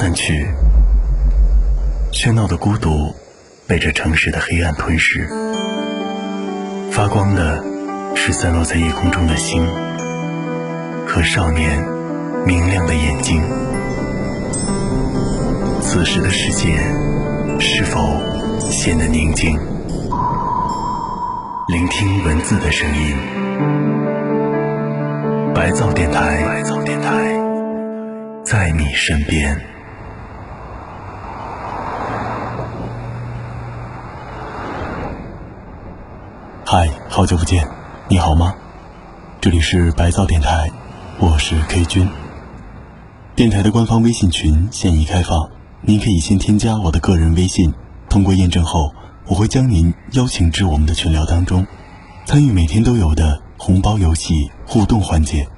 散去，喧闹的孤独被这城市的黑暗吞噬。发光的是散落在夜空中的星和少年明亮的眼睛。此时的世界是否显得宁静？聆听文字的声音，白噪电台，白噪电台，在你身边。好久不见，你好吗？这里是白噪电台，我是 K 君。电台的官方微信群现已开放，您可以先添加我的个人微信，通过验证后。我会将您邀请至我们的群聊当中，参与每天都有的红包游戏互动环节。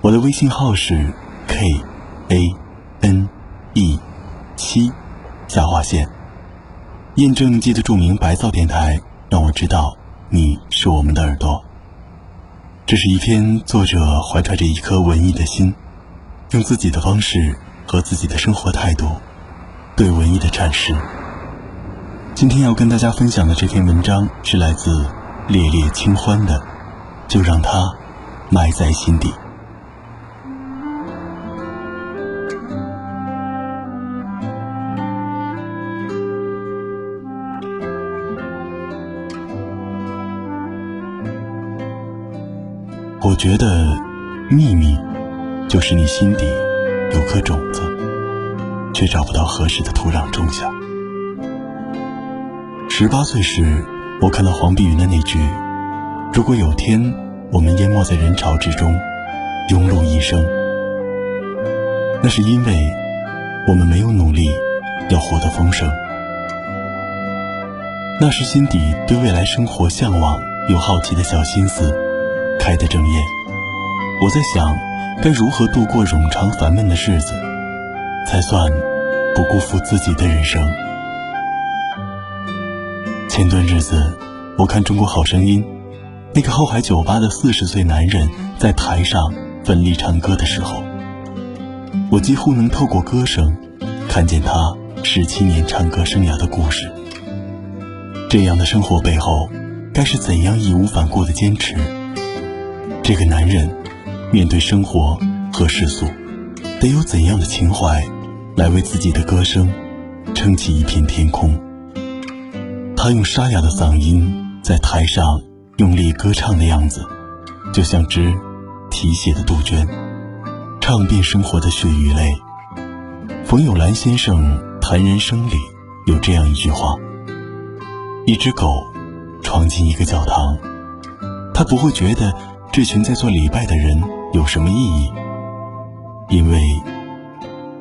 我的微信号是 k a n e 七下划线，验证记得注明白噪电台，让我知道你是我们的耳朵。这是一篇作者怀揣着一颗文艺的心，用自己的方式和自己的生活态度对文艺的阐释。今天要跟大家分享的这篇文章是来自烈烈清欢的，就让它埋在心底。我觉得秘密就是你心底有颗种子，却找不到合适的土壤种下。十八岁时，我看到黄碧云的那句：“如果有天我们淹没在人潮之中，庸碌一生，那是因为我们没有努力要活得丰盛。”那时心底对未来生活向往又好奇的小心思开得正艳。我在想，该如何度过冗长烦闷的日子，才算不辜负自己的人生。前段日子，我看《中国好声音》，那个后海酒吧的四十岁男人在台上奋力唱歌的时候，我几乎能透过歌声看见他十七年唱歌生涯的故事。这样的生活背后，该是怎样义无反顾的坚持？这个男人面对生活和世俗，得有怎样的情怀，来为自己的歌声撑起一片天空？他用沙哑的嗓音在台上用力歌唱的样子，就像只啼血的杜鹃，唱遍生活的血与泪。冯友兰先生谈人生里有这样一句话：一只狗闯进一个教堂，他不会觉得这群在做礼拜的人有什么意义，因为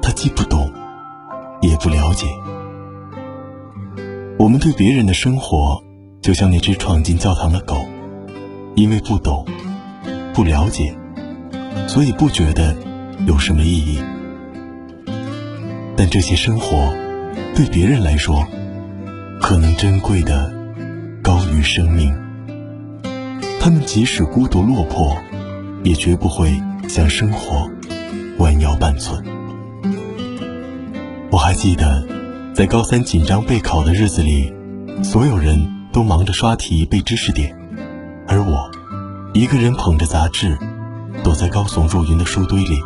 他既不懂，也不了解。我们对别人的生活，就像那只闯进教堂的狗，因为不懂、不了解，所以不觉得有什么意义。但这些生活，对别人来说，可能珍贵的高于生命。他们即使孤独落魄，也绝不会向生活弯腰半寸。我还记得。在高三紧张备考的日子里，所有人都忙着刷题背知识点，而我一个人捧着杂志，躲在高耸入云的书堆里，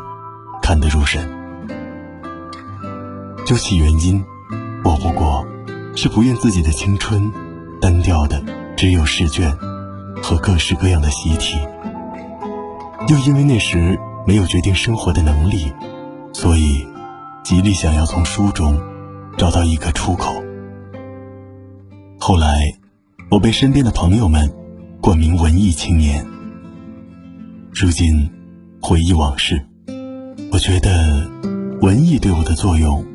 看得入神。究其原因，我不过是不愿自己的青春单调的只有试卷和各式各样的习题，又因为那时没有决定生活的能力，所以极力想要从书中。找到一个出口。后来，我被身边的朋友们冠名文艺青年。如今，回忆往事，我觉得文艺对我的作用，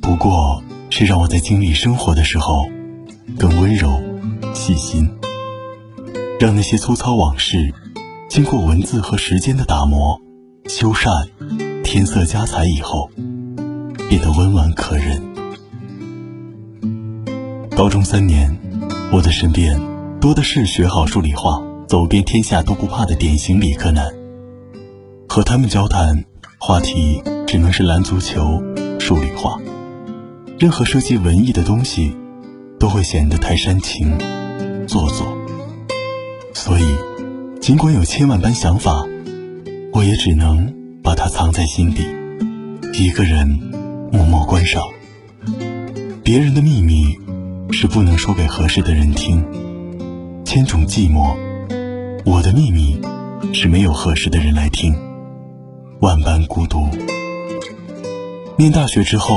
不过是让我在经历生活的时候更温柔、细心，让那些粗糙往事经过文字和时间的打磨、修缮、添色加彩以后。变得温婉可人。高中三年，我的身边多的是学好数理化、走遍天下都不怕的典型理科男。和他们交谈，话题只能是篮足球、数理化。任何涉及文艺的东西，都会显得太煽情、做作。所以，尽管有千万般想法，我也只能把它藏在心底，一个人默默观赏。别人的秘密是不能说给合适的人听，千种寂寞，我的秘密是没有合适的人来听，万般孤独。念大学之后，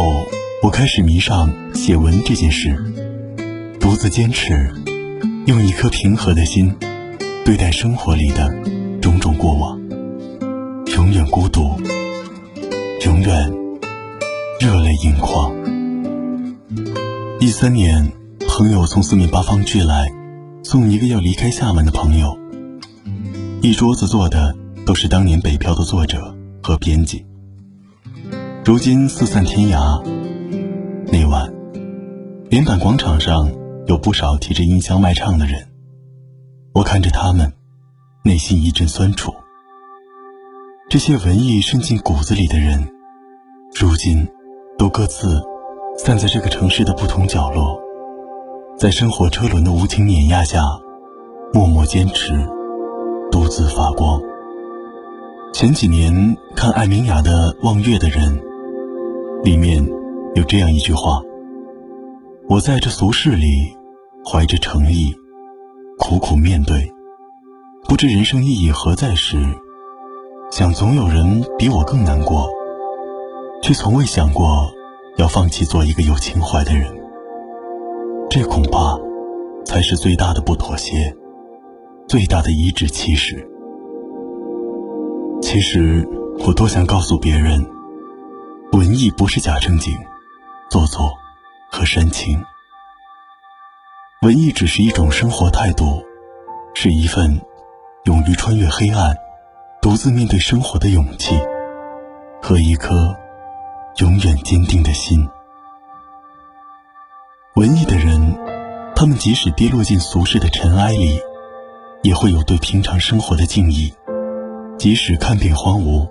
我开始迷上写文这件事，独自坚持，用一颗平和的心对待生活里的种种过往，永远孤独，永远热泪盈眶。一三年，朋友从四面八方聚来，送一个要离开厦门的朋友。一桌子坐的都是当年北漂的作者和编辑，如今四散天涯。那晚，连板广场上有不少提着音箱卖唱的人，我看着他们，内心一阵酸楚。这些文艺渗进骨子里的人，如今都各自。散在这个城市的不同角落，在生活车轮的无情碾压下，默默坚持，独自发光。前几年看艾明雅的《望月的人》，里面有这样一句话：“我在这俗世里，怀着诚意，苦苦面对，不知人生意义何在时，想总有人比我更难过，却从未想过。”要放弃做一个有情怀的人，这恐怕才是最大的不妥协，最大的颐指气使。其实我多想告诉别人，文艺不是假正经、做作和煽情，文艺只是一种生活态度，是一份勇于穿越黑暗、独自面对生活的勇气和一颗。永远坚定的心。文艺的人，他们即使跌落进俗世的尘埃里，也会有对平常生活的敬意；即使看遍荒芜，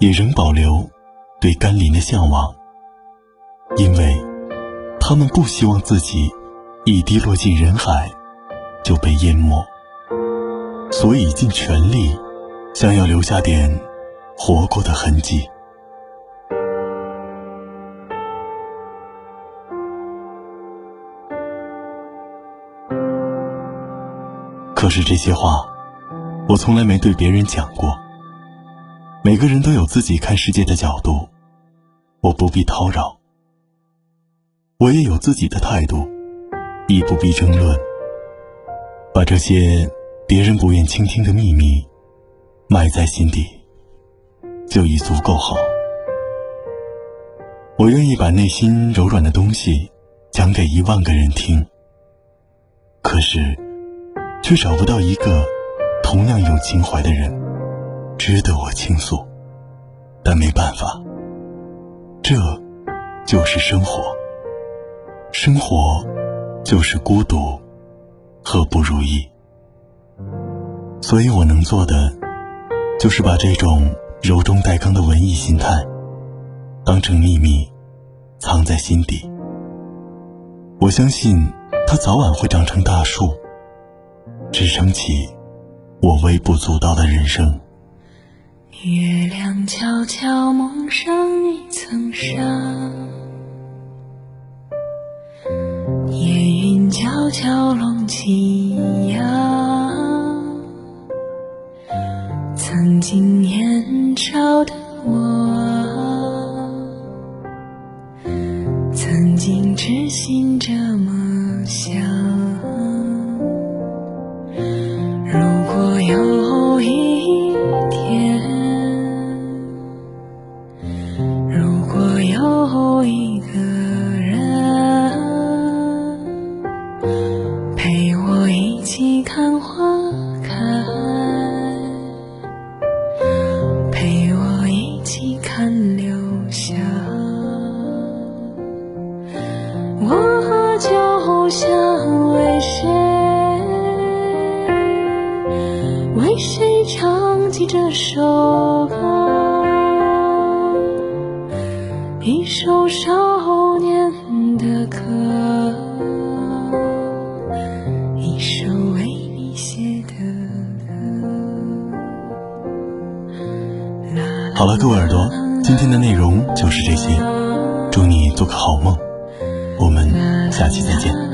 也仍保留对甘霖的向往。因为，他们不希望自己一滴落进人海就被淹没，所以尽全力想要留下点活过的痕迹。可是这些话，我从来没对别人讲过。每个人都有自己看世界的角度，我不必叨扰。我也有自己的态度，亦不必争论。把这些别人不愿倾听的秘密埋在心底，就已足够好。我愿意把内心柔软的东西讲给一万个人听。可是。却找不到一个同样有情怀的人，值得我倾诉。但没办法，这就是生活。生活就是孤独和不如意。所以我能做的，就是把这种柔中带刚的文艺心态，当成秘密，藏在心底。我相信，它早晚会长成大树。支撑起我微不足道的人生。月亮悄悄蒙上一层纱，云悄悄拢起。我就想为谁。为谁唱起这首歌？一首少年的歌，一首为你写的歌。好了，各位耳朵，今天的内容就是这些，祝你做个好梦，我们下期再见。